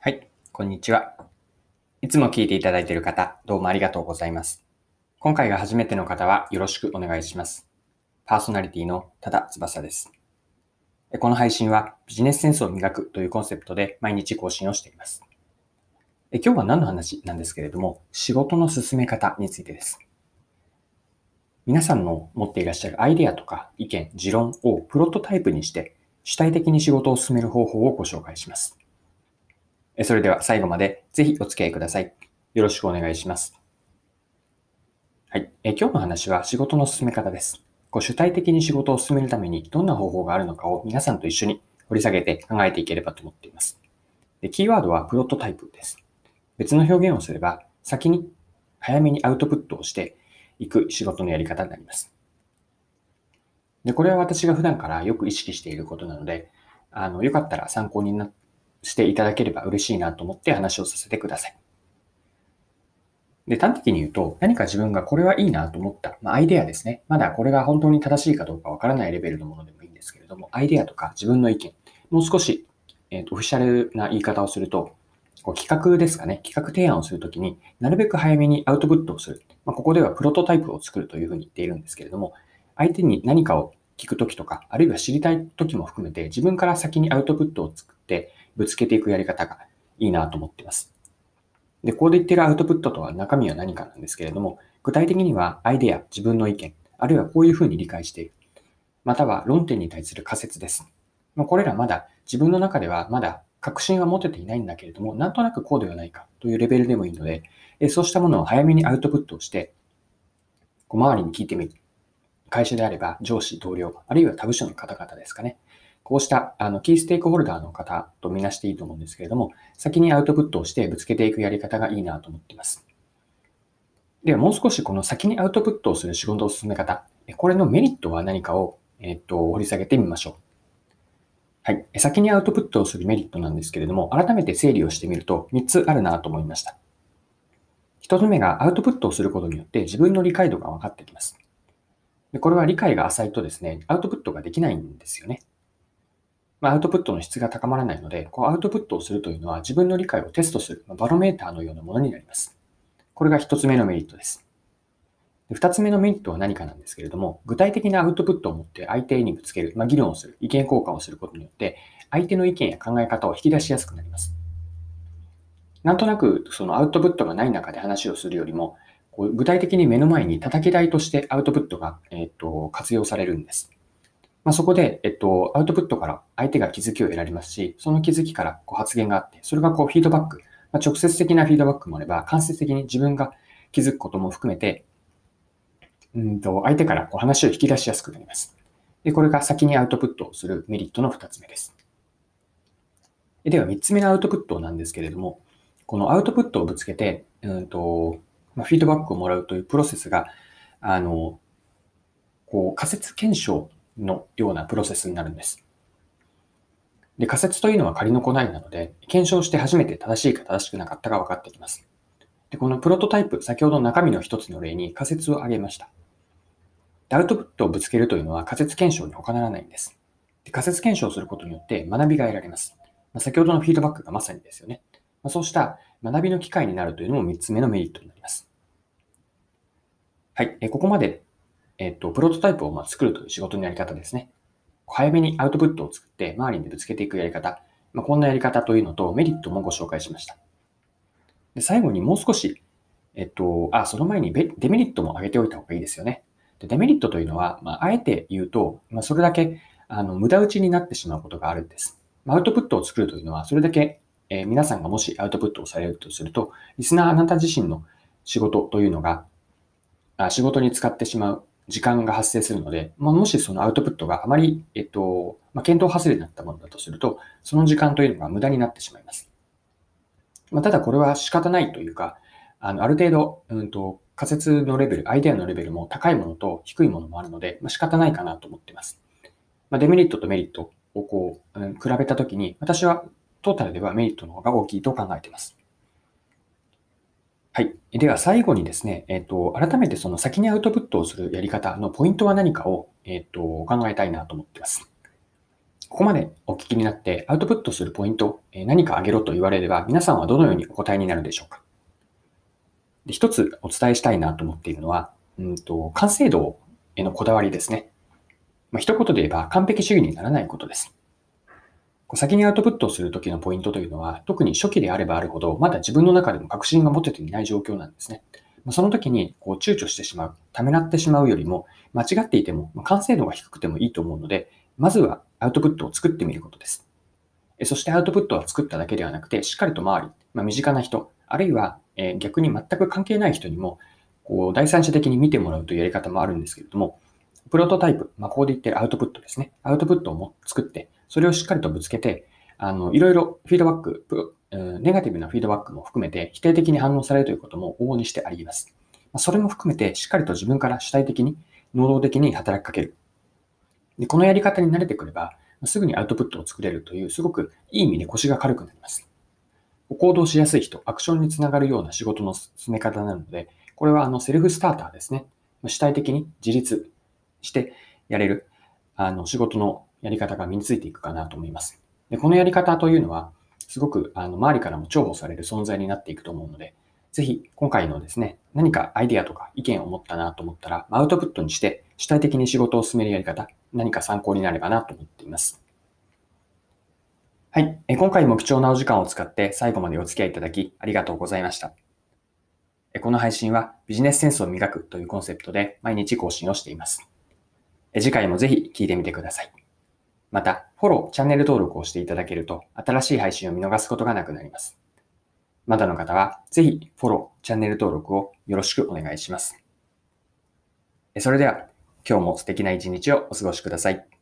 はい、こんにちは。いつも聞いていただいている方、どうもありがとうございます。今回が初めての方はよろしくお願いします。パーソナリティの多田翼です。この配信はビジネスセンスを磨くというコンセプトで毎日更新をしています。今日は何の話なんですけれども、仕事の進め方についてです。皆さんの持っていらっしゃるアイデアとか意見、持論をプロトタイプにして主体的に仕事を進める方法をご紹介します。それでは最後までぜひお付き合いください。よろしくお願いします。はい。え今日の話は仕事の進め方です。こう主体的に仕事を進めるためにどんな方法があるのかを皆さんと一緒に掘り下げて考えていければと思っています。でキーワードはプロトタイプです。別の表現をすれば、先に早めにアウトプットをしていく仕事のやり方になります。で、これは私が普段からよく意識していることなので、あの、よかったら参考になしていただければ嬉しいなと思って話をさせてください。で、端的に言うと、何か自分がこれはいいなと思った、まあ、アイデアですね。まだこれが本当に正しいかどうかわからないレベルのものでもいいんですけれども、アイデアとか自分の意見、もう少し、えーと、オフィシャルな言い方をすると、こう企画ですかね。企画提案をするときになるべく早めにアウトプットをする。まあ、ここではプロトタイプを作るというふうに言っているんですけれども、相手に何かを聞くときとか、あるいは知りたいときも含めて、自分から先にアウトプットを作って、ぶつけていくやり方がいいなと思っています。で、ここで言ってるアウトプットとは中身は何かなんですけれども、具体的にはアイデア、自分の意見、あるいはこういうふうに理解している。または論点に対する仮説です。まこれらまだ自分の中ではまだ確信は持てていないんだけれども、なんとなくこうではないかというレベルでもいいので、そうしたものを早めにアウトプットをして、こう周りに聞いてみる。会社であれば上司、同僚、あるいは他部署の方々ですかね。こうしたあのキーステークホルダーの方とみなしていいと思うんですけれども、先にアウトプットをしてぶつけていくやり方がいいなと思っています。ではもう少しこの先にアウトプットをする仕事の進め方、これのメリットは何かを、えっと、掘り下げてみましょう。はい。先にアウトプットをするメリットなんですけれども、改めて整理をしてみると3つあるなと思いました。1つ目がアウトプットをすることによって自分の理解度が分かってきます。でこれは理解が浅いとですね、アウトプットができないんですよね。ま、アウトプットの質が高まらないので、こうアウトプットをするというのは自分の理解をテストする、ま、バロメーターのようなものになります。これが一つ目のメリットです。二つ目のメリットは何かなんですけれども、具体的なアウトプットを持って相手にぶつける、まあ、議論をする、意見交換をすることによって、相手の意見や考え方を引き出しやすくなります。なんとなくそのアウトプットがない中で話をするよりも、こう具体的に目の前に叩き台としてアウトプットが、えー、と活用されるんです。まあ、そこで、えっと、アウトプットから相手が気づきを得られますし、その気づきからこう発言があって、それがこうフィードバック、まあ、直接的なフィードバックもあれば、間接的に自分が気づくことも含めて、うんと相手からこう話を引き出しやすくなります。で、これが先にアウトプットをするメリットの2つ目です。では、3つ目のアウトプットなんですけれども、このアウトプットをぶつけて、うんとまあ、フィードバックをもらうというプロセスが、あの、こう仮説検証のようなプロセスになるんです。で、仮説というのは仮の答えなので、検証して初めて正しいか正しくなかったか分かってきます。で、このプロトタイプ、先ほどの中身の一つの例に仮説を挙げました。でアウトプットをぶつけるというのは仮説検証に他ならないんです。で仮説検証することによって学びが得られます。まあ、先ほどのフィードバックがまさにですよね。まあ、そうした学びの機会になるというのも3つ目のメリットになります。はい。えここまでえっと、プロトタイプをま作るという仕事のやり方ですね。早めにアウトプットを作って周りにぶつけていくやり方。まあ、こんなやり方というのとメリットもご紹介しました。で最後にもう少し、えっと、あ、その前にデメリットも挙げておいた方がいいですよね。でデメリットというのは、まあ、あえて言うと、まあ、それだけあの無駄打ちになってしまうことがあるんです。アウトプットを作るというのは、それだけ、えー、皆さんがもしアウトプットをされるとすると、リスナーあなた自身の仕事というのが、あ仕事に使ってしまう時間が発生するので、まあ、もしそのアウトプットがあまり、えっと、まあ、検討外れになったものだとすると、その時間というのが無駄になってしまいます。まあ、ただこれは仕方ないというか、あのある程度、うんと、仮説のレベル、アイデアのレベルも高いものと低いものもあるので、まあ、仕方ないかなと思っています。まあ、デメリットとメリットをこう、うん、比べたときに、私はトータルではメリットの方が大きいと考えています。はい。では最後にですね、えっ、と、改めてその先にアウトプットをするやり方のポイントは何かを、えっ、と、考えたいなと思っています。ここまでお聞きになってアウトプットするポイント、何かあげろと言われれば、皆さんはどのようにお答えになるでしょうかで一つお伝えしたいなと思っているのは、うんと、完成度へのこだわりですね。まあ、一言で言えば完璧主義にならないことです。先にアウトプットをするときのポイントというのは、特に初期であればあるほど、まだ自分の中でも確信が持てていない状況なんですね。その時にこう躊躇してしまう、ためらってしまうよりも、間違っていても、完成度が低くてもいいと思うので、まずはアウトプットを作ってみることです。そしてアウトプットは作っただけではなくて、しっかりと周り、まあ、身近な人、あるいは、逆に全く関係ない人にも、こう第三者的に見てもらうというやり方もあるんですけれども、プロトタイプ、まあ、ここで言ってるアウトプットですね。アウトプットをも作って、それをしっかりとぶつけて、あの、いろいろフィードバック、ネガティブなフィードバックも含めて否定的に反応されるということも往々にしてあります。それも含めてしっかりと自分から主体的に、能動的に働きかける。でこのやり方に慣れてくれば、すぐにアウトプットを作れるという、すごくいい意味で腰が軽くなります。行動しやすい人、アクションにつながるような仕事の進め方なので、これはあのセルフスターターですね。主体的に自立してやれるあの仕事のやり方が身についていくかなと思います。でこのやり方というのは、すごくあの周りからも重宝される存在になっていくと思うので、ぜひ今回のですね、何かアイディアとか意見を持ったなと思ったら、アウトプットにして主体的に仕事を進めるやり方、何か参考になればなと思っています。はい。今回も貴重なお時間を使って最後までお付き合いいただきありがとうございました。この配信はビジネスセンスを磨くというコンセプトで毎日更新をしています。次回もぜひ聞いてみてください。また、フォロー、チャンネル登録をしていただけると新しい配信を見逃すことがなくなります。まだの方は、ぜひフォロー、チャンネル登録をよろしくお願いします。それでは、今日も素敵な一日をお過ごしください。